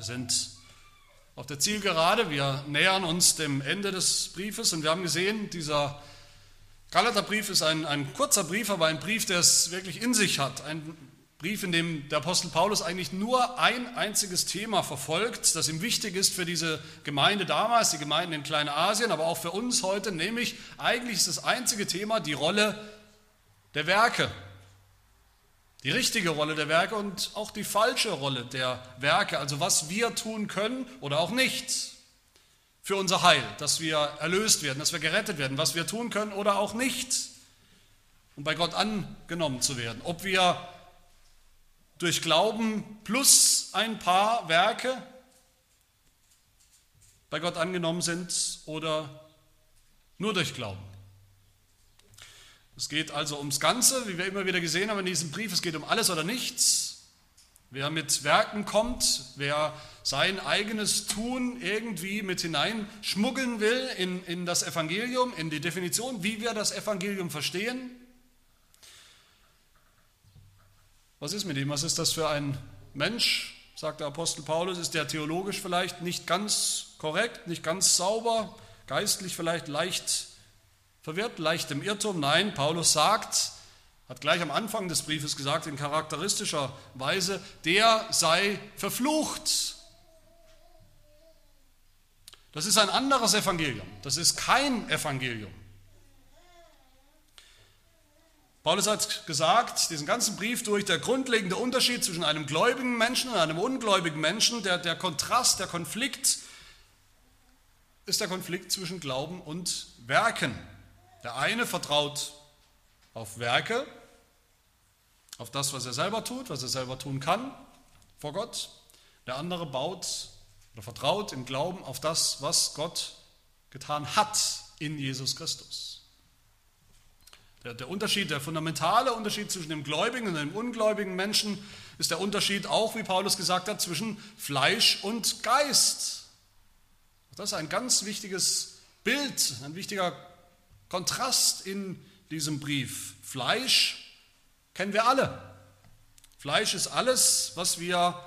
Wir sind auf der Zielgerade, wir nähern uns dem Ende des Briefes und wir haben gesehen, dieser Galaterbrief ist ein, ein kurzer Brief, aber ein Brief, der es wirklich in sich hat. Ein Brief, in dem der Apostel Paulus eigentlich nur ein einziges Thema verfolgt, das ihm wichtig ist für diese Gemeinde damals, die Gemeinden in Kleinasien, aber auch für uns heute, nämlich eigentlich ist das einzige Thema die Rolle der Werke. Die richtige Rolle der Werke und auch die falsche Rolle der Werke, also was wir tun können oder auch nicht für unser Heil, dass wir erlöst werden, dass wir gerettet werden, was wir tun können oder auch nicht, um bei Gott angenommen zu werden. Ob wir durch Glauben plus ein paar Werke bei Gott angenommen sind oder nur durch Glauben. Es geht also ums Ganze, wie wir immer wieder gesehen haben in diesem Brief, es geht um alles oder nichts. Wer mit Werken kommt, wer sein eigenes Tun irgendwie mit hineinschmuggeln will in, in das Evangelium, in die Definition, wie wir das Evangelium verstehen, Was ist mit ihm? Was ist das für ein Mensch? Sagt der Apostel Paulus, ist der theologisch vielleicht nicht ganz korrekt, nicht ganz sauber, geistlich vielleicht leicht verwirrt, leicht im Irrtum? Nein, Paulus sagt, hat gleich am Anfang des Briefes gesagt, in charakteristischer Weise, der sei verflucht. Das ist ein anderes Evangelium. Das ist kein Evangelium. Paulus hat gesagt, diesen ganzen Brief durch, der grundlegende Unterschied zwischen einem gläubigen Menschen und einem ungläubigen Menschen, der, der Kontrast, der Konflikt, ist der Konflikt zwischen Glauben und Werken. Der eine vertraut auf Werke, auf das, was er selber tut, was er selber tun kann vor Gott. Der andere baut oder vertraut im Glauben auf das, was Gott getan hat in Jesus Christus. Der, Unterschied, der fundamentale Unterschied zwischen dem gläubigen und dem ungläubigen Menschen ist der Unterschied auch, wie Paulus gesagt hat, zwischen Fleisch und Geist. Das ist ein ganz wichtiges Bild, ein wichtiger Kontrast in diesem Brief. Fleisch kennen wir alle. Fleisch ist alles, was wir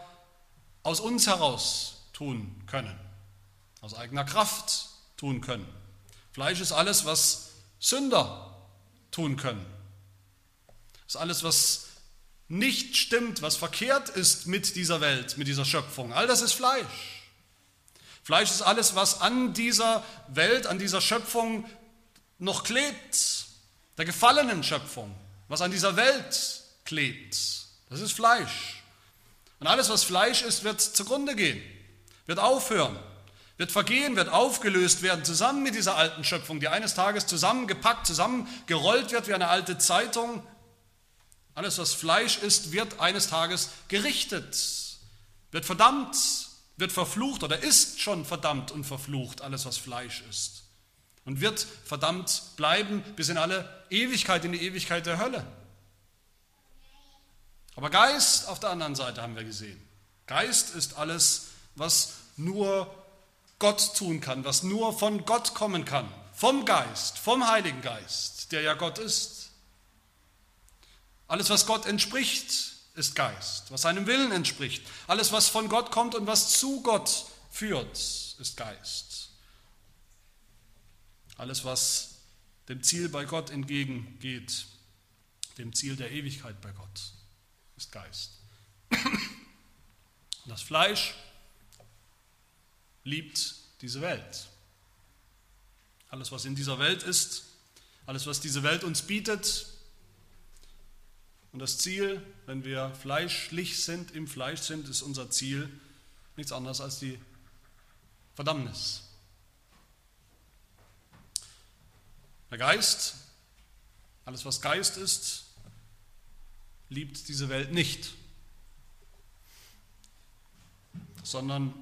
aus uns heraus tun können, aus eigener Kraft tun können. Fleisch ist alles, was Sünder tun können. Das ist alles, was nicht stimmt, was verkehrt ist mit dieser Welt, mit dieser Schöpfung. All das ist Fleisch. Fleisch ist alles, was an dieser Welt, an dieser Schöpfung noch klebt. Der gefallenen Schöpfung, was an dieser Welt klebt. Das ist Fleisch. Und alles, was Fleisch ist, wird zugrunde gehen, wird aufhören wird vergehen, wird aufgelöst werden, zusammen mit dieser alten Schöpfung, die eines Tages zusammengepackt, zusammengerollt wird wie eine alte Zeitung. Alles, was Fleisch ist, wird eines Tages gerichtet, wird verdammt, wird verflucht oder ist schon verdammt und verflucht, alles, was Fleisch ist. Und wird verdammt bleiben bis in alle Ewigkeit, in die Ewigkeit der Hölle. Aber Geist auf der anderen Seite haben wir gesehen. Geist ist alles, was nur Gott tun kann, was nur von Gott kommen kann, vom Geist, vom Heiligen Geist, der ja Gott ist. Alles, was Gott entspricht, ist Geist, was seinem Willen entspricht. Alles, was von Gott kommt und was zu Gott führt, ist Geist. Alles, was dem Ziel bei Gott entgegengeht, dem Ziel der Ewigkeit bei Gott, ist Geist. Das Fleisch liebt diese Welt. Alles, was in dieser Welt ist, alles, was diese Welt uns bietet. Und das Ziel, wenn wir fleischlich sind, im Fleisch sind, ist unser Ziel nichts anderes als die Verdammnis. Der Geist, alles was Geist ist, liebt diese Welt nicht, sondern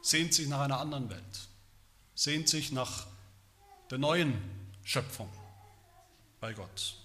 sehnt sich nach einer anderen Welt, sehnt sich nach der neuen Schöpfung bei Gott.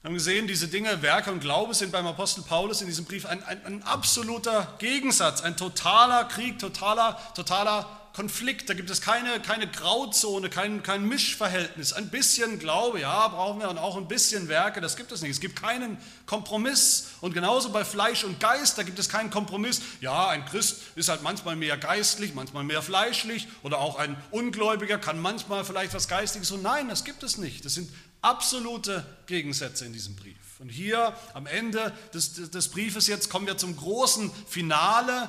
Wir haben gesehen, diese Dinge, Werke und Glaube sind beim Apostel Paulus in diesem Brief ein, ein, ein absoluter Gegensatz, ein totaler Krieg, totaler, totaler Konflikt, da gibt es keine, keine Grauzone, kein, kein Mischverhältnis. Ein bisschen Glaube, ja, brauchen wir und auch ein bisschen Werke, das gibt es nicht. Es gibt keinen Kompromiss. Und genauso bei Fleisch und Geist, da gibt es keinen Kompromiss. Ja, ein Christ ist halt manchmal mehr geistlich, manchmal mehr fleischlich oder auch ein Ungläubiger kann manchmal vielleicht was Geistiges und nein, das gibt es nicht. Das sind absolute Gegensätze in diesem Brief. Und hier am Ende des, des Briefes jetzt kommen wir zum großen Finale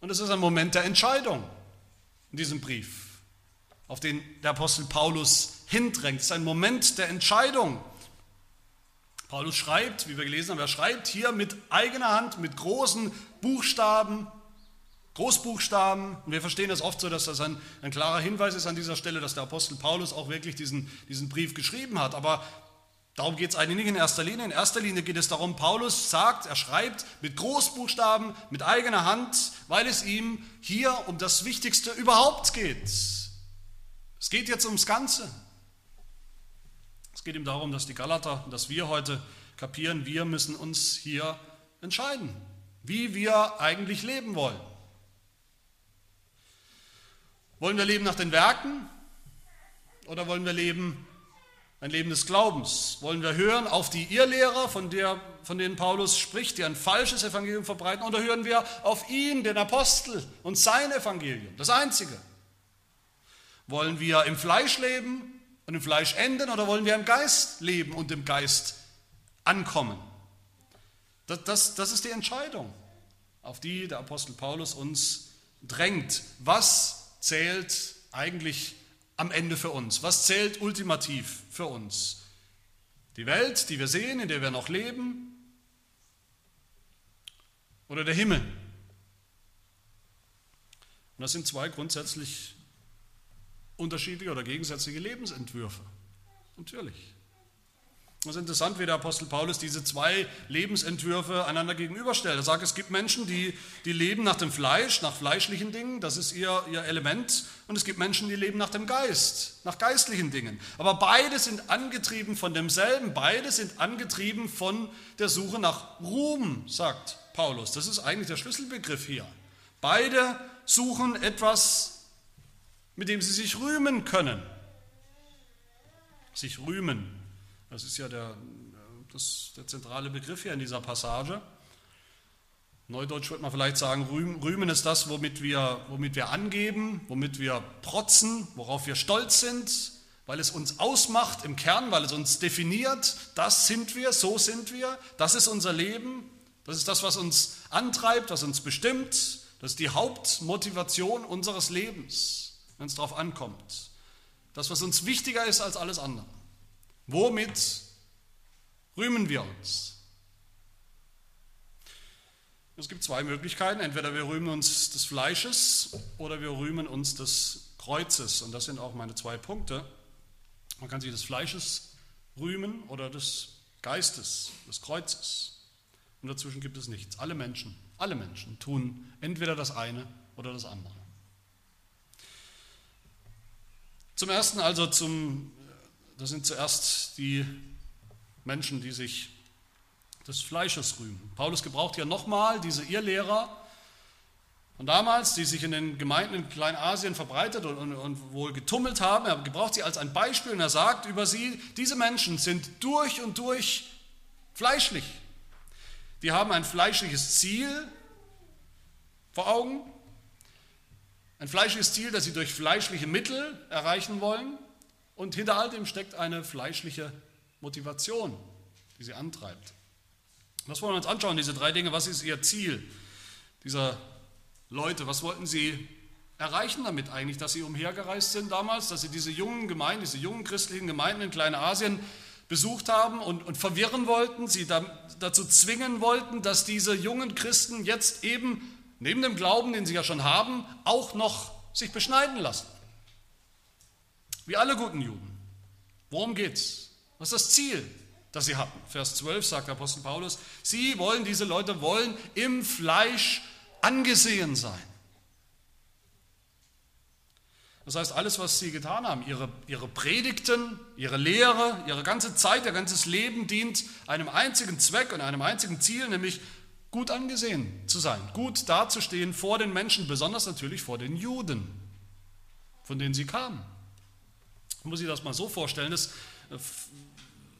und es ist ein Moment der Entscheidung in diesem Brief, auf den der Apostel Paulus hindrängt. Es ist ein Moment der Entscheidung. Paulus schreibt, wie wir gelesen haben, er schreibt hier mit eigener Hand, mit großen Buchstaben, Großbuchstaben. Und wir verstehen das oft so, dass das ein, ein klarer Hinweis ist an dieser Stelle, dass der Apostel Paulus auch wirklich diesen, diesen Brief geschrieben hat. Aber Darum geht es eigentlich nicht in erster Linie. In erster Linie geht es darum, Paulus sagt, er schreibt mit Großbuchstaben, mit eigener Hand, weil es ihm hier um das Wichtigste überhaupt geht. Es geht jetzt ums Ganze. Es geht ihm darum, dass die Galater, dass wir heute kapieren, wir müssen uns hier entscheiden, wie wir eigentlich leben wollen. Wollen wir leben nach den Werken oder wollen wir leben ein Leben des Glaubens. Wollen wir hören auf die Irrlehrer, von, der, von denen Paulus spricht, die ein falsches Evangelium verbreiten, oder hören wir auf ihn, den Apostel und sein Evangelium, das einzige? Wollen wir im Fleisch leben und im Fleisch enden, oder wollen wir im Geist leben und im Geist ankommen? Das, das, das ist die Entscheidung, auf die der Apostel Paulus uns drängt. Was zählt eigentlich am Ende für uns? Was zählt ultimativ für uns? Die Welt, die wir sehen, in der wir noch leben? Oder der Himmel? Und das sind zwei grundsätzlich unterschiedliche oder gegensätzliche Lebensentwürfe. Natürlich. Es ist interessant, wie der Apostel Paulus diese zwei Lebensentwürfe einander gegenüberstellt. Er sagt, es gibt Menschen, die, die leben nach dem Fleisch, nach fleischlichen Dingen, das ist ihr, ihr Element. Und es gibt Menschen, die leben nach dem Geist, nach geistlichen Dingen. Aber beide sind angetrieben von demselben, beide sind angetrieben von der Suche nach Ruhm, sagt Paulus. Das ist eigentlich der Schlüsselbegriff hier. Beide suchen etwas, mit dem sie sich rühmen können. Sich rühmen. Das ist ja der, das, der zentrale Begriff hier in dieser Passage. Neudeutsch würde man vielleicht sagen, rühmen ist das, womit wir, womit wir angeben, womit wir protzen, worauf wir stolz sind, weil es uns ausmacht im Kern, weil es uns definiert. Das sind wir, so sind wir, das ist unser Leben, das ist das, was uns antreibt, was uns bestimmt. Das ist die Hauptmotivation unseres Lebens, wenn es darauf ankommt. Das, was uns wichtiger ist als alles andere. Womit rühmen wir uns? Es gibt zwei Möglichkeiten. Entweder wir rühmen uns des Fleisches oder wir rühmen uns des Kreuzes. Und das sind auch meine zwei Punkte. Man kann sich des Fleisches rühmen oder des Geistes, des Kreuzes. Und dazwischen gibt es nichts. Alle Menschen, alle Menschen tun entweder das eine oder das andere. Zum ersten also zum das sind zuerst die Menschen, die sich des Fleisches rühmen. Paulus gebraucht ja nochmal diese Irrlehrer von damals, die sich in den Gemeinden in Kleinasien verbreitet und, und, und, wohl getummelt haben. Er gebraucht sie als ein Beispiel und er sagt über sie, diese Menschen sind durch und durch fleischlich. Die haben ein fleischliches Ziel vor Augen, ein fleischliches Ziel, das sie durch fleischliche Mittel erreichen wollen. Und hinter all dem steckt eine fleischliche Motivation, die sie antreibt. Das wollen wir uns anschauen, diese drei Dinge. Was ist ihr Ziel dieser Leute? Was wollten sie erreichen damit eigentlich, dass sie umhergereist sind damals, dass sie diese jungen Gemeinden, diese jungen christlichen Gemeinden in Kleinasien besucht haben und, und verwirren wollten, sie da, dazu zwingen wollten, dass diese jungen Christen jetzt eben neben dem Glauben, den sie ja schon haben, auch noch sich beschneiden lassen. Wie alle guten Juden. Worum geht's? Was ist das Ziel, das sie hatten? Vers 12 sagt Apostel Paulus, sie wollen, diese Leute wollen im Fleisch angesehen sein. Das heißt, alles, was sie getan haben, ihre, ihre Predigten, ihre Lehre, ihre ganze Zeit, ihr ganzes Leben dient einem einzigen Zweck und einem einzigen Ziel, nämlich gut angesehen zu sein, gut dazustehen vor den Menschen, besonders natürlich vor den Juden, von denen sie kamen. Muss ich das mal so vorstellen, das äh,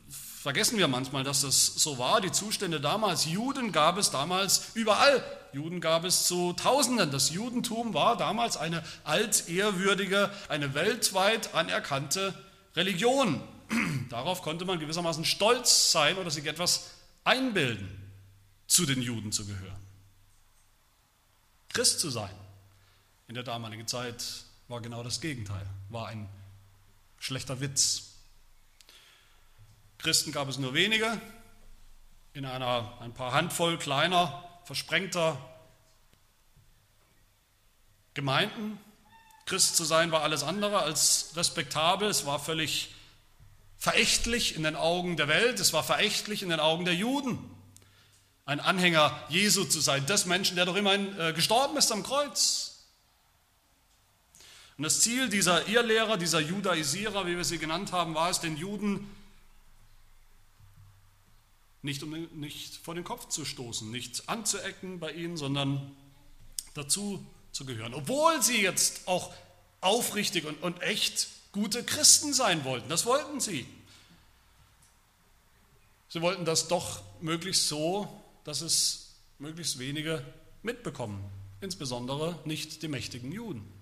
vergessen wir manchmal, dass das so war. Die Zustände damals, Juden gab es damals überall. Juden gab es zu Tausenden. Das Judentum war damals eine altehrwürdige, eine weltweit anerkannte Religion. Darauf konnte man gewissermaßen stolz sein oder sich etwas einbilden, zu den Juden zu gehören. Christ zu sein in der damaligen Zeit war genau das Gegenteil, war ein schlechter Witz. Christen gab es nur wenige, in einer, ein paar Handvoll kleiner, versprengter Gemeinden. Christ zu sein war alles andere als respektabel, es war völlig verächtlich in den Augen der Welt, es war verächtlich in den Augen der Juden. Ein Anhänger Jesu zu sein, des Menschen, der doch immerhin äh, gestorben ist am Kreuz. Und das Ziel dieser Irrlehrer, dieser Judaisierer, wie wir sie genannt haben, war es, den Juden nicht, um, nicht vor den Kopf zu stoßen, nicht anzuecken bei ihnen, sondern dazu zu gehören. Obwohl sie jetzt auch aufrichtig und, und echt gute Christen sein wollten. Das wollten sie. Sie wollten das doch möglichst so, dass es möglichst wenige mitbekommen, insbesondere nicht die mächtigen Juden.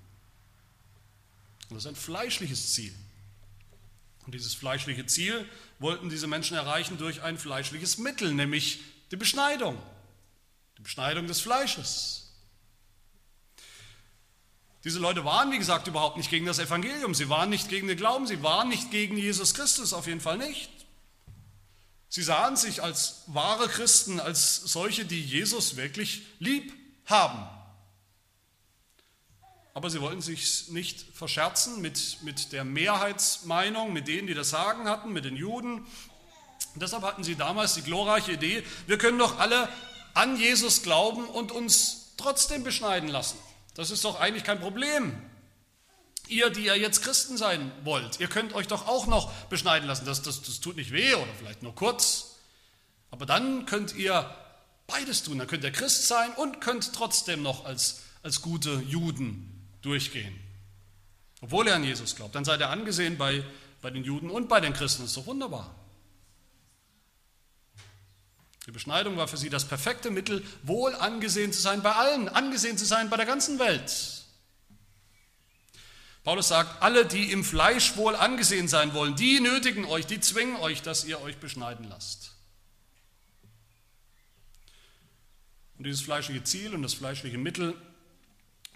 Das ist ein fleischliches Ziel. Und dieses fleischliche Ziel wollten diese Menschen erreichen durch ein fleischliches Mittel, nämlich die Beschneidung. Die Beschneidung des Fleisches. Diese Leute waren, wie gesagt, überhaupt nicht gegen das Evangelium. Sie waren nicht gegen den Glauben. Sie waren nicht gegen Jesus Christus, auf jeden Fall nicht. Sie sahen sich als wahre Christen, als solche, die Jesus wirklich lieb haben. Aber sie wollten sich nicht verscherzen mit, mit der Mehrheitsmeinung, mit denen, die das Sagen hatten, mit den Juden. Und deshalb hatten sie damals die glorreiche Idee, wir können doch alle an Jesus glauben und uns trotzdem beschneiden lassen. Das ist doch eigentlich kein Problem. Ihr, die ja jetzt Christen sein wollt, ihr könnt euch doch auch noch beschneiden lassen. Das, das, das tut nicht weh oder vielleicht nur kurz. Aber dann könnt ihr beides tun. Dann könnt ihr Christ sein und könnt trotzdem noch als, als gute Juden durchgehen. Obwohl er an Jesus glaubt. Dann seid ihr angesehen bei, bei den Juden und bei den Christen. Das ist doch wunderbar. Die Beschneidung war für sie das perfekte Mittel, wohl angesehen zu sein bei allen, angesehen zu sein bei der ganzen Welt. Paulus sagt, alle, die im Fleisch wohl angesehen sein wollen, die nötigen euch, die zwingen euch, dass ihr euch beschneiden lasst. Und dieses fleischliche Ziel und das fleischliche Mittel,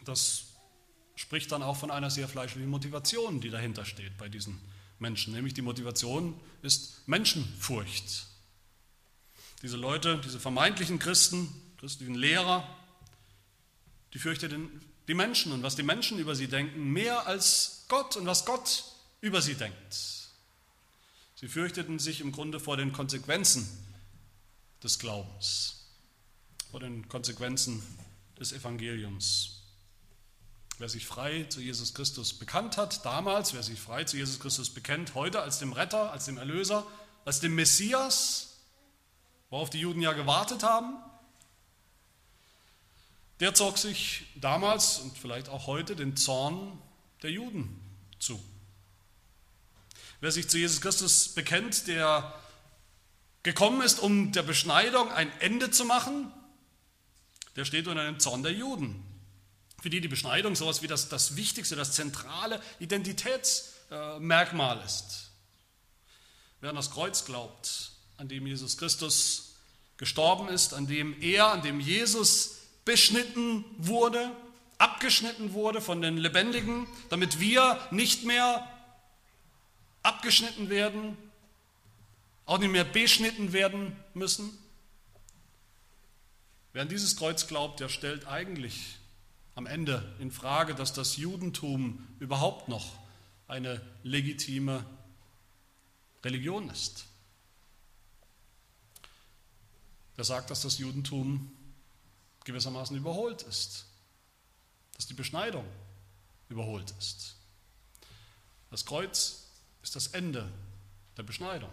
das spricht dann auch von einer sehr fleischlichen Motivation, die dahinter steht bei diesen Menschen. Nämlich die Motivation ist Menschenfurcht. Diese Leute, diese vermeintlichen Christen, christlichen Lehrer, die fürchteten die Menschen und was die Menschen über sie denken, mehr als Gott und was Gott über sie denkt. Sie fürchteten sich im Grunde vor den Konsequenzen des Glaubens, vor den Konsequenzen des Evangeliums. Wer sich frei zu Jesus Christus bekannt hat, damals, wer sich frei zu Jesus Christus bekennt, heute als dem Retter, als dem Erlöser, als dem Messias, worauf die Juden ja gewartet haben, der zog sich damals und vielleicht auch heute den Zorn der Juden zu. Wer sich zu Jesus Christus bekennt, der gekommen ist, um der Beschneidung ein Ende zu machen, der steht unter dem Zorn der Juden für die die Beschneidung sowas wie das, das wichtigste, das zentrale Identitätsmerkmal ist. Wer an das Kreuz glaubt, an dem Jesus Christus gestorben ist, an dem er, an dem Jesus beschnitten wurde, abgeschnitten wurde von den Lebendigen, damit wir nicht mehr abgeschnitten werden, auch nicht mehr beschnitten werden müssen. Wer an dieses Kreuz glaubt, der stellt eigentlich am Ende in Frage, dass das Judentum überhaupt noch eine legitime Religion ist. Der sagt, dass das Judentum gewissermaßen überholt ist, dass die Beschneidung überholt ist. Das Kreuz ist das Ende der Beschneidung.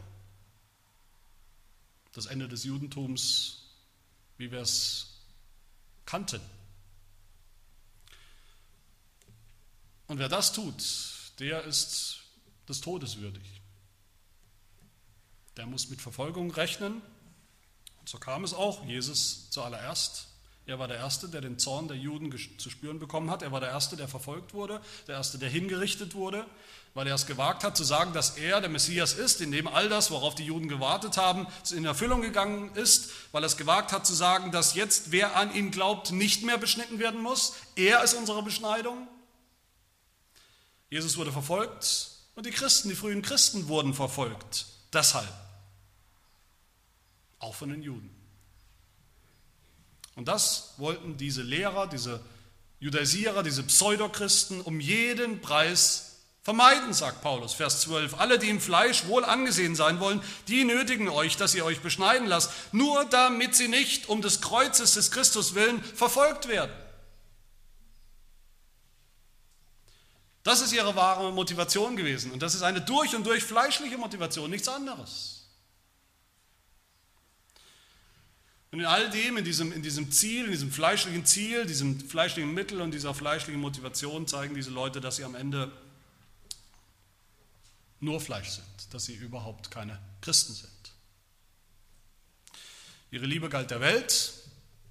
Das Ende des Judentums wie wir es kannten. Und wer das tut, der ist des Todes würdig. Der muss mit Verfolgung rechnen. Und so kam es auch. Jesus zuallererst er war der Erste, der den Zorn der Juden zu spüren bekommen hat. Er war der Erste, der verfolgt wurde, der Erste, der hingerichtet wurde, weil er es gewagt hat zu sagen, dass er der Messias ist, in dem all das, worauf die Juden gewartet haben, in Erfüllung gegangen ist, weil er es gewagt hat zu sagen, dass jetzt wer an ihn glaubt, nicht mehr beschnitten werden muss. Er ist unsere Beschneidung. Jesus wurde verfolgt und die Christen, die frühen Christen wurden verfolgt. Deshalb. Auch von den Juden. Und das wollten diese Lehrer, diese Judaisierer, diese Pseudochristen um jeden Preis vermeiden, sagt Paulus, Vers 12. Alle, die im Fleisch wohl angesehen sein wollen, die nötigen euch, dass ihr euch beschneiden lasst, nur damit sie nicht um des Kreuzes des Christus willen verfolgt werden. Das ist ihre wahre Motivation gewesen. Und das ist eine durch und durch fleischliche Motivation, nichts anderes. Und in all dem, in diesem, in diesem Ziel, in diesem fleischlichen Ziel, diesem fleischlichen Mittel und dieser fleischlichen Motivation zeigen diese Leute, dass sie am Ende nur Fleisch sind, dass sie überhaupt keine Christen sind. Ihre Liebe galt der Welt.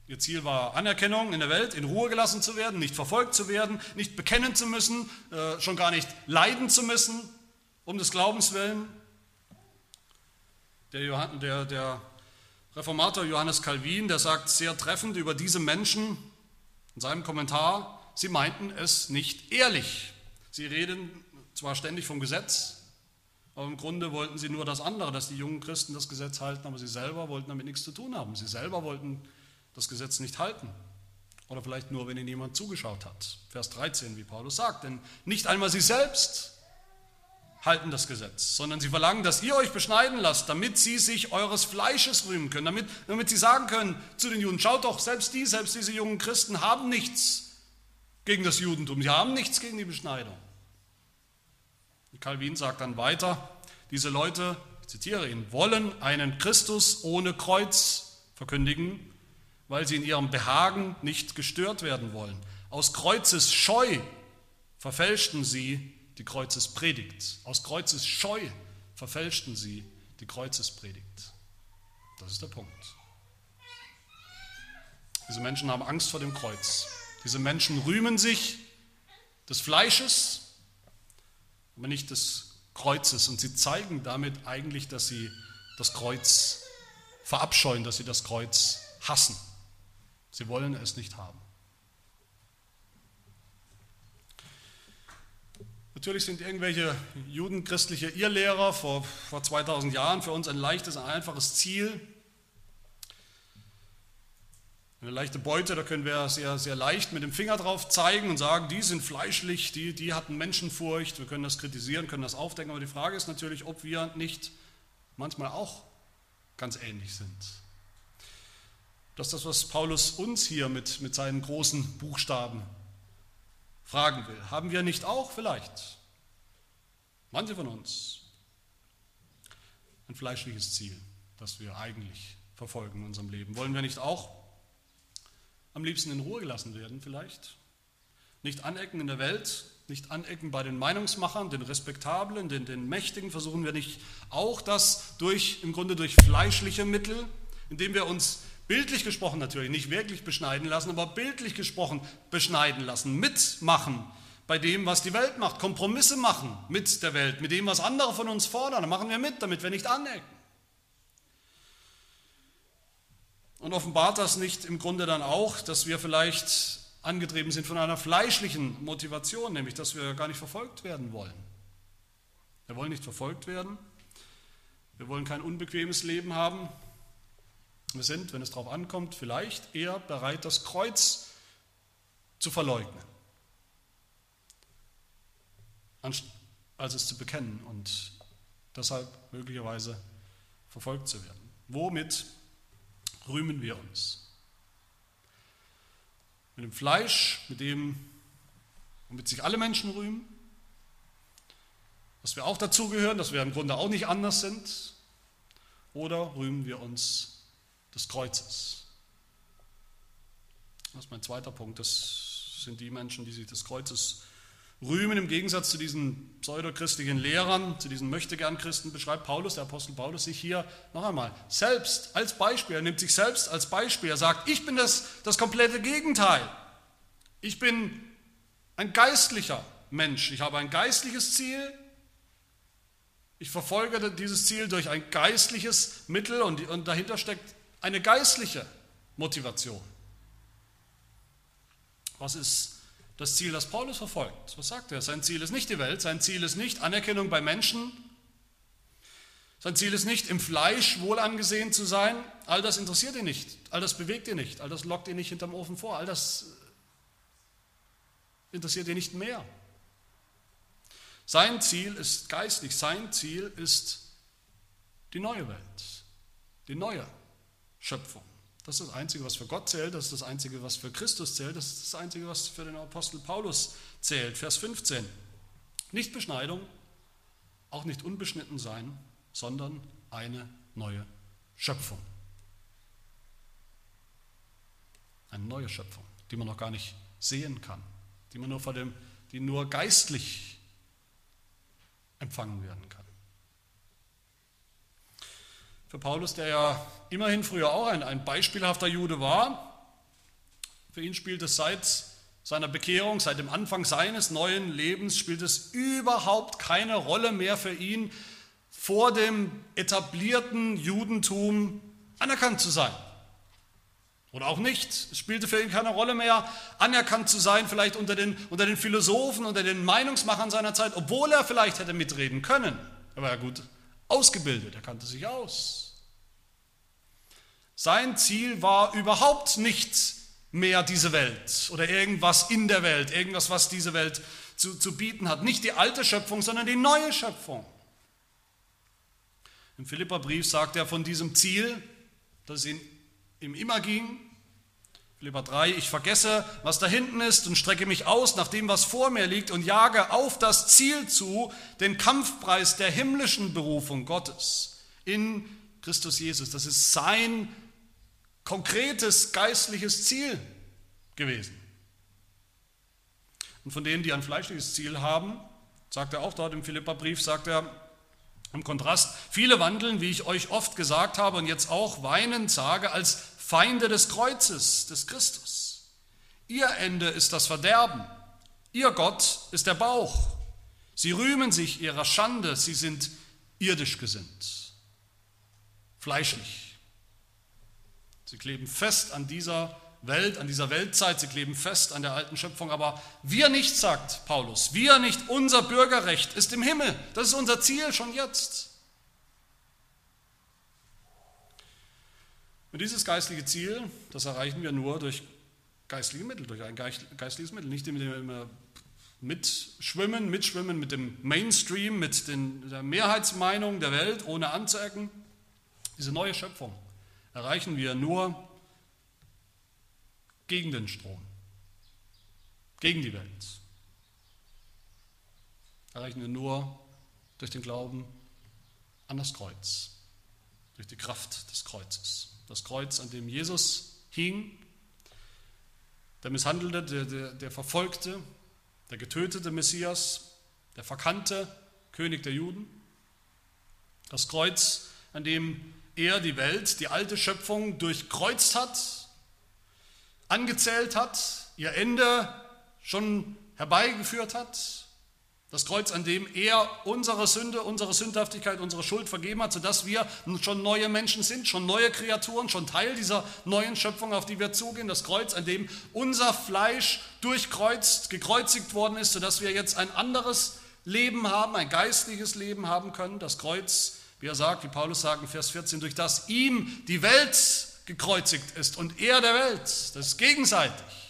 Ihr Ziel war Anerkennung in der Welt, in Ruhe gelassen zu werden, nicht verfolgt zu werden, nicht bekennen zu müssen, äh, schon gar nicht leiden zu müssen, um des Glaubens willen. Der, der, der Reformator Johannes Calvin, der sagt sehr treffend über diese Menschen in seinem Kommentar, sie meinten es nicht ehrlich. Sie reden zwar ständig vom Gesetz, aber im Grunde wollten sie nur das andere, dass die jungen Christen das Gesetz halten, aber sie selber wollten damit nichts zu tun haben. Sie selber wollten das Gesetz nicht halten. Oder vielleicht nur, wenn ihnen jemand zugeschaut hat. Vers 13, wie Paulus sagt. Denn nicht einmal sie selbst halten das Gesetz, sondern sie verlangen, dass ihr euch beschneiden lasst, damit sie sich eures Fleisches rühmen können, damit, damit sie sagen können zu den Juden, schaut doch, selbst die, selbst diese jungen Christen haben nichts gegen das Judentum, sie haben nichts gegen die Beschneidung. Calvin sagt dann weiter, diese Leute, ich zitiere ihn, wollen einen Christus ohne Kreuz verkündigen, weil sie in ihrem Behagen nicht gestört werden wollen. Aus Kreuzes Scheu verfälschten sie die Kreuzespredigt. Aus Kreuzes Scheu verfälschten sie die Kreuzespredigt. Das ist der Punkt. Diese Menschen haben Angst vor dem Kreuz. Diese Menschen rühmen sich des Fleisches, aber nicht des Kreuzes. Und sie zeigen damit eigentlich, dass sie das Kreuz verabscheuen, dass sie das Kreuz hassen. Sie wollen es nicht haben. Natürlich sind irgendwelche judenchristliche Irrlehrer vor, vor 2000 Jahren für uns ein leichtes, ein einfaches Ziel. Eine leichte Beute, da können wir sehr, sehr leicht mit dem Finger drauf zeigen und sagen, die sind fleischlich, die, die hatten Menschenfurcht, wir können das kritisieren, können das aufdecken, aber die Frage ist natürlich, ob wir nicht manchmal auch ganz ähnlich sind. Das ist das, was Paulus uns hier mit, mit seinen großen Buchstaben fragen will. Haben wir nicht auch vielleicht, manche von uns, ein fleischliches Ziel, das wir eigentlich verfolgen in unserem Leben? Wollen wir nicht auch am liebsten in Ruhe gelassen werden vielleicht? Nicht anecken in der Welt, nicht anecken bei den Meinungsmachern, den Respektablen, den, den Mächtigen, versuchen wir nicht auch das durch, im Grunde durch fleischliche Mittel, indem wir uns Bildlich gesprochen natürlich, nicht wirklich beschneiden lassen, aber bildlich gesprochen beschneiden lassen, mitmachen bei dem, was die Welt macht, Kompromisse machen mit der Welt, mit dem, was andere von uns fordern. Da machen wir mit, damit wir nicht anecken. Und offenbart das nicht im Grunde dann auch, dass wir vielleicht angetrieben sind von einer fleischlichen Motivation, nämlich dass wir gar nicht verfolgt werden wollen. Wir wollen nicht verfolgt werden. Wir wollen kein unbequemes Leben haben. Wir sind, wenn es darauf ankommt, vielleicht eher bereit, das Kreuz zu verleugnen, als es zu bekennen und deshalb möglicherweise verfolgt zu werden. Womit rühmen wir uns? Mit dem Fleisch, mit dem, womit sich alle Menschen rühmen, dass wir auch dazugehören, dass wir im Grunde auch nicht anders sind, oder rühmen wir uns des Kreuzes, Das ist mein zweiter Punkt. Das sind die Menschen, die sich des Kreuzes rühmen, im Gegensatz zu diesen pseudochristlichen Lehrern, zu diesen Möchtegern-Christen, beschreibt Paulus, der Apostel Paulus, sich hier noch einmal selbst als Beispiel. Er nimmt sich selbst als Beispiel. Er sagt, ich bin das, das komplette Gegenteil. Ich bin ein geistlicher Mensch. Ich habe ein geistliches Ziel. Ich verfolge dieses Ziel durch ein geistliches Mittel und, und dahinter steckt eine geistliche Motivation. Was ist das Ziel, das Paulus verfolgt. Was sagt er? Sein Ziel ist nicht die Welt, sein Ziel ist nicht Anerkennung bei Menschen, sein Ziel ist nicht im Fleisch wohl angesehen zu sein. All das interessiert ihn nicht, all das bewegt ihn nicht, all das lockt ihn nicht hinterm Ofen vor, all das interessiert ihn nicht mehr. Sein Ziel ist geistlich, sein Ziel ist die neue Welt, die neue Schöpfung. Das ist das Einzige, was für Gott zählt, das ist das Einzige, was für Christus zählt, das ist das Einzige, was für den Apostel Paulus zählt. Vers 15. Nicht Beschneidung, auch nicht unbeschnitten sein, sondern eine neue Schöpfung. Eine neue Schöpfung, die man noch gar nicht sehen kann, die man nur vor dem, die nur geistlich empfangen werden kann. Für Paulus, der ja immerhin früher auch ein, ein beispielhafter Jude war, für ihn spielt es seit seiner Bekehrung, seit dem Anfang seines neuen Lebens, spielt es überhaupt keine Rolle mehr für ihn, vor dem etablierten Judentum anerkannt zu sein. Oder auch nicht. Es spielte für ihn keine Rolle mehr, anerkannt zu sein, vielleicht unter den, unter den Philosophen, unter den Meinungsmachern seiner Zeit, obwohl er vielleicht hätte mitreden können. Er war ja gut ausgebildet, er kannte sich aus. Sein Ziel war überhaupt nicht mehr diese Welt oder irgendwas in der Welt, irgendwas, was diese Welt zu, zu bieten hat. Nicht die alte Schöpfung, sondern die neue Schöpfung. Im Philipperbrief sagt er von diesem Ziel, das ihn, ihm immer ging, Philippa 3, ich vergesse, was da hinten ist und strecke mich aus nach dem, was vor mir liegt und jage auf das Ziel zu, den Kampfpreis der himmlischen Berufung Gottes in Christus Jesus. Das ist sein konkretes geistliches Ziel gewesen. Und von denen, die ein fleischliches Ziel haben, sagt er auch dort im Philipperbrief, sagt er im Kontrast, viele wandeln, wie ich euch oft gesagt habe und jetzt auch weinend sage, als Feinde des Kreuzes, des Christus. Ihr Ende ist das Verderben, ihr Gott ist der Bauch. Sie rühmen sich ihrer Schande, sie sind irdisch gesinnt, fleischlich. Sie kleben fest an dieser Welt, an dieser Weltzeit, sie kleben fest an der alten Schöpfung. Aber wir nicht, sagt Paulus, wir nicht, unser Bürgerrecht ist im Himmel. Das ist unser Ziel schon jetzt. Und dieses geistliche Ziel, das erreichen wir nur durch geistliche Mittel, durch ein geistliches Mittel, nicht indem wir immer mitschwimmen, mitschwimmen mit dem Mainstream, mit den, der Mehrheitsmeinung der Welt, ohne anzuecken. Diese neue Schöpfung erreichen wir nur gegen den Strom, gegen die Welt. Erreichen wir nur durch den Glauben an das Kreuz, durch die Kraft des Kreuzes. Das Kreuz, an dem Jesus hing, der misshandelte, der, der, der verfolgte, der getötete Messias, der verkannte König der Juden. Das Kreuz, an dem er die Welt, die alte Schöpfung durchkreuzt hat, angezählt hat, ihr Ende schon herbeigeführt hat. Das Kreuz, an dem er unsere Sünde, unsere Sündhaftigkeit, unsere Schuld vergeben hat, sodass wir schon neue Menschen sind, schon neue Kreaturen, schon Teil dieser neuen Schöpfung, auf die wir zugehen. Das Kreuz, an dem unser Fleisch durchkreuzt, gekreuzigt worden ist, sodass wir jetzt ein anderes Leben haben, ein geistliches Leben haben können. Das Kreuz, wie er sagt, wie Paulus sagt in Vers 14, durch das ihm die Welt gekreuzigt ist und er der Welt. Das ist gegenseitig.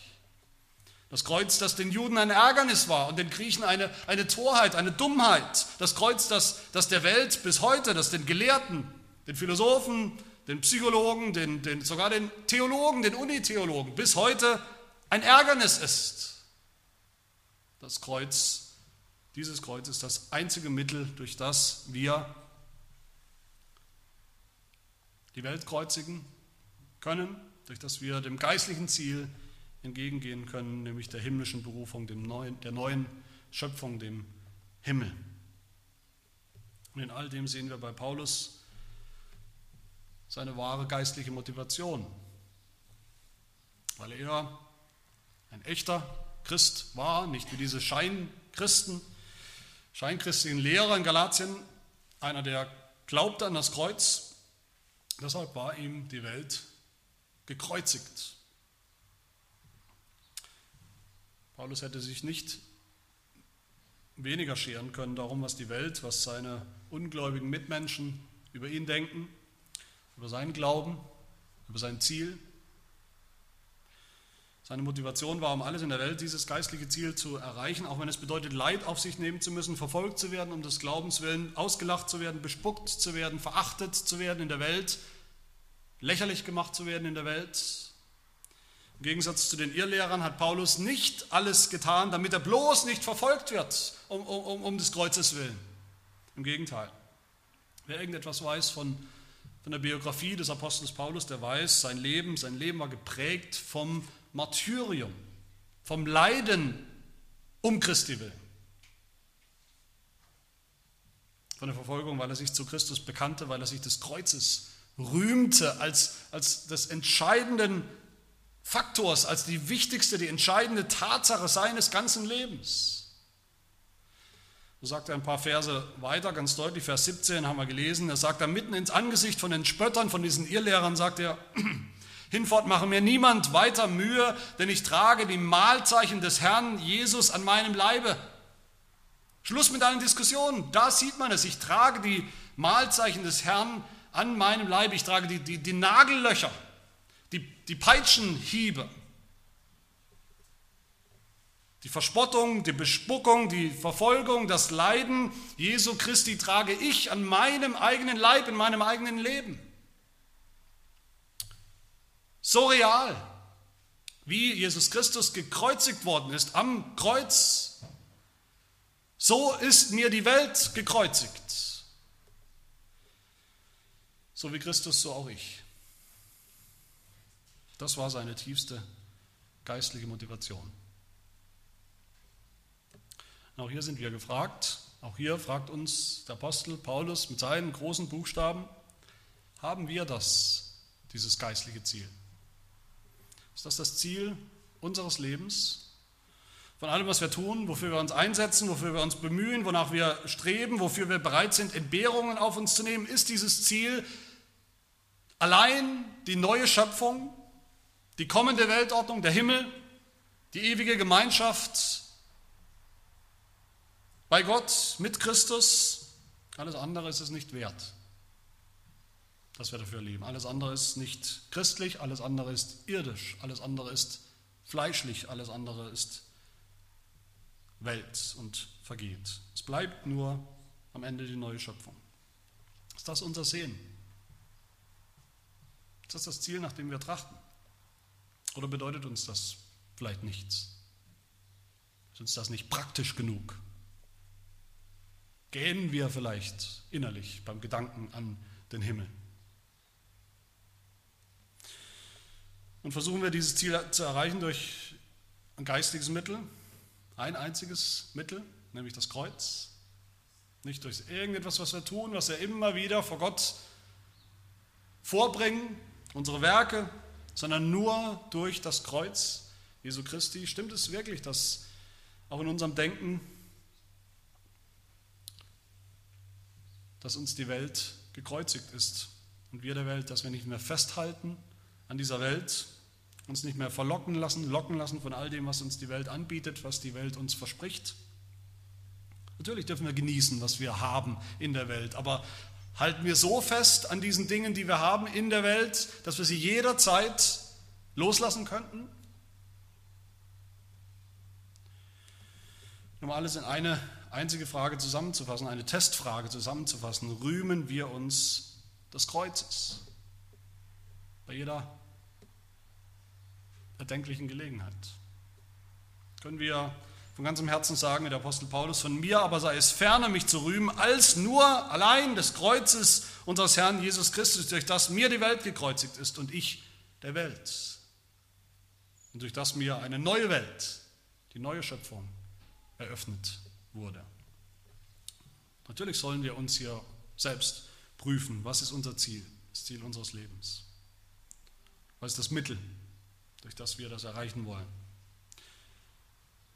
Das Kreuz, das den Juden ein Ärgernis war und den Griechen eine, eine Torheit, eine Dummheit. Das Kreuz, das, das der Welt bis heute, das den Gelehrten, den Philosophen, den Psychologen, den, den, sogar den Theologen, den Unitheologen bis heute ein Ärgernis ist. Das Kreuz, dieses Kreuz ist das einzige Mittel, durch das wir die Welt kreuzigen können, durch das wir dem geistlichen Ziel entgegengehen können, nämlich der himmlischen Berufung, dem neuen, der neuen Schöpfung, dem Himmel. Und in all dem sehen wir bei Paulus seine wahre geistliche Motivation, weil er ein echter Christ war, nicht wie diese Scheinchristen, scheinchristlichen Lehrer in Galatien, einer, der glaubte an das Kreuz. Deshalb war ihm die Welt gekreuzigt. Paulus hätte sich nicht weniger scheren können darum, was die Welt, was seine ungläubigen Mitmenschen über ihn denken, über seinen Glauben, über sein Ziel. Seine Motivation war, um alles in der Welt dieses geistliche Ziel zu erreichen, auch wenn es bedeutet, Leid auf sich nehmen zu müssen, verfolgt zu werden, um des Glaubens willen, ausgelacht zu werden, bespuckt zu werden, verachtet zu werden in der Welt, lächerlich gemacht zu werden in der Welt. Im Gegensatz zu den Irrlehrern hat Paulus nicht alles getan, damit er bloß nicht verfolgt wird, um, um, um des Kreuzes willen. Im Gegenteil. Wer irgendetwas weiß von, von der Biografie des Apostels Paulus, der weiß, sein Leben, sein Leben war geprägt vom Martyrium, vom Leiden um Christi willen. Von der Verfolgung, weil er sich zu Christus bekannte, weil er sich des Kreuzes rühmte als, als des entscheidenden Faktors, als die wichtigste, die entscheidende Tatsache seines ganzen Lebens. So sagt er ein paar Verse weiter, ganz deutlich, Vers 17 haben wir gelesen, er sagt da mitten ins Angesicht von den Spöttern, von diesen Irrlehrern, sagt er, Hinfort mache mir niemand weiter Mühe, denn ich trage die Mahlzeichen des Herrn Jesus an meinem Leibe. Schluss mit allen Diskussionen. Da sieht man es. Ich trage die Mahlzeichen des Herrn an meinem Leibe. Ich trage die, die, die Nagellöcher, die, Peitschenhiebe, die Verspottung, die Bespuckung, die Verfolgung, das Leiden Jesu Christi trage ich an meinem eigenen Leib, in meinem eigenen Leben. So real, wie Jesus Christus gekreuzigt worden ist am Kreuz, so ist mir die Welt gekreuzigt. So wie Christus, so auch ich. Das war seine tiefste geistliche Motivation. Und auch hier sind wir gefragt, auch hier fragt uns der Apostel Paulus mit seinen großen Buchstaben, haben wir das, dieses geistliche Ziel? Ist das das Ziel unseres Lebens? Von allem, was wir tun, wofür wir uns einsetzen, wofür wir uns bemühen, wonach wir streben, wofür wir bereit sind, Entbehrungen auf uns zu nehmen, ist dieses Ziel allein die neue Schöpfung, die kommende Weltordnung, der Himmel, die ewige Gemeinschaft bei Gott mit Christus. Alles andere ist es nicht wert dass wir dafür leben. Alles andere ist nicht christlich, alles andere ist irdisch, alles andere ist fleischlich, alles andere ist Welt und vergeht. Es bleibt nur am Ende die neue Schöpfung. Ist das unser Sehen? Ist das das Ziel, nach dem wir trachten? Oder bedeutet uns das vielleicht nichts? Ist uns das nicht praktisch genug? Gähnen wir vielleicht innerlich beim Gedanken an den Himmel? Und versuchen wir dieses Ziel zu erreichen durch ein geistiges Mittel, ein einziges Mittel, nämlich das Kreuz. Nicht durch irgendetwas, was wir tun, was wir immer wieder vor Gott vorbringen, unsere Werke, sondern nur durch das Kreuz Jesu Christi. Stimmt es wirklich, dass auch in unserem Denken, dass uns die Welt gekreuzigt ist und wir der Welt, dass wir nicht mehr festhalten an dieser Welt, uns nicht mehr verlocken lassen, locken lassen von all dem, was uns die Welt anbietet, was die Welt uns verspricht. Natürlich dürfen wir genießen, was wir haben in der Welt, aber halten wir so fest an diesen Dingen, die wir haben in der Welt, dass wir sie jederzeit loslassen könnten? Um alles in eine einzige Frage zusammenzufassen, eine Testfrage zusammenzufassen, rühmen wir uns des Kreuzes. Bei jeder erdenklichen Gelegenheit. Können wir von ganzem Herzen sagen, wie der Apostel Paulus, von mir aber sei es ferne, mich zu rühmen, als nur allein des Kreuzes unseres Herrn Jesus Christus, durch das mir die Welt gekreuzigt ist und ich der Welt. und durch das mir eine neue Welt, die neue Schöpfung eröffnet wurde. Natürlich sollen wir uns hier selbst prüfen, was ist unser Ziel, das Ziel unseres Lebens. Was ist das Mittel, durch das wir das erreichen wollen?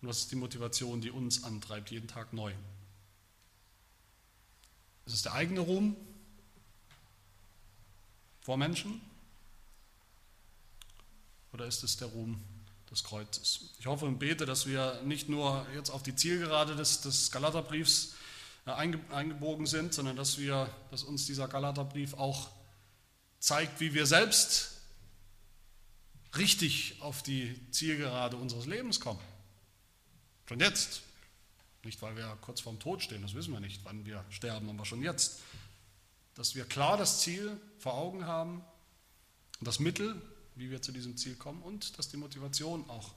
Und was ist die Motivation, die uns antreibt, jeden Tag neu? Ist es der eigene Ruhm vor Menschen? Oder ist es der Ruhm des Kreuzes? Ich hoffe und bete, dass wir nicht nur jetzt auf die Zielgerade des, des Galaterbriefs äh, eingebogen sind, sondern dass, wir, dass uns dieser Galaterbrief auch zeigt, wie wir selbst richtig auf die Zielgerade unseres Lebens kommen. Schon jetzt. Nicht, weil wir kurz vorm Tod stehen, das wissen wir nicht, wann wir sterben, aber schon jetzt. Dass wir klar das Ziel vor Augen haben das Mittel, wie wir zu diesem Ziel kommen und dass die Motivation auch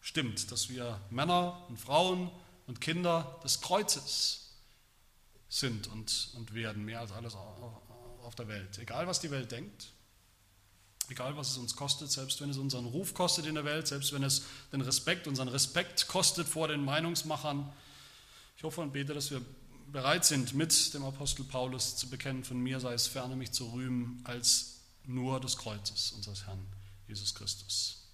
stimmt, dass wir Männer und Frauen und Kinder des Kreuzes sind und, und werden, mehr als alles auf der Welt. Egal, was die Welt denkt, egal, was es uns kostet, selbst wenn es unseren Ruf kostet in der Welt, selbst wenn es den Respekt, unseren Respekt kostet vor den Meinungsmachern. Ich hoffe und bete, dass wir bereit sind, mit dem Apostel Paulus zu bekennen, von mir sei es ferne, mich zu rühmen, als nur des Kreuzes unseres Herrn Jesus Christus.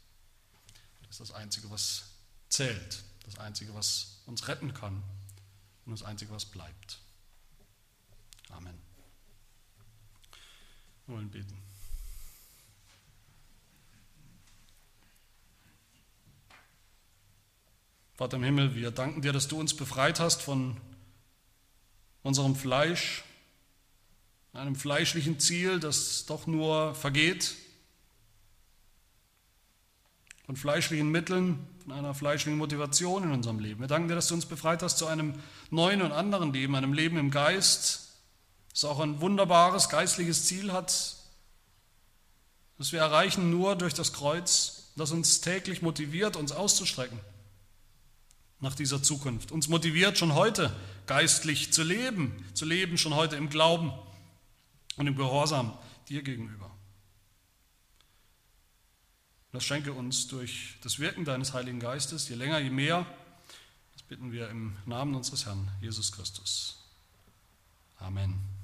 Das ist das Einzige, was zählt, das Einzige, was uns retten kann und das Einzige, was bleibt. Amen. Wir wollen beten. Vater im Himmel, wir danken dir, dass du uns befreit hast von unserem Fleisch, einem fleischlichen Ziel, das doch nur vergeht, von fleischlichen Mitteln, von einer fleischlichen Motivation in unserem Leben. Wir danken dir, dass du uns befreit hast zu einem neuen und anderen Leben, einem Leben im Geist, das auch ein wunderbares geistliches Ziel hat, das wir erreichen nur durch das Kreuz, das uns täglich motiviert, uns auszustrecken nach dieser Zukunft, uns motiviert schon heute geistlich zu leben, zu leben schon heute im Glauben und im Gehorsam dir gegenüber. Das schenke uns durch das Wirken deines Heiligen Geistes, je länger, je mehr. Das bitten wir im Namen unseres Herrn Jesus Christus. Amen.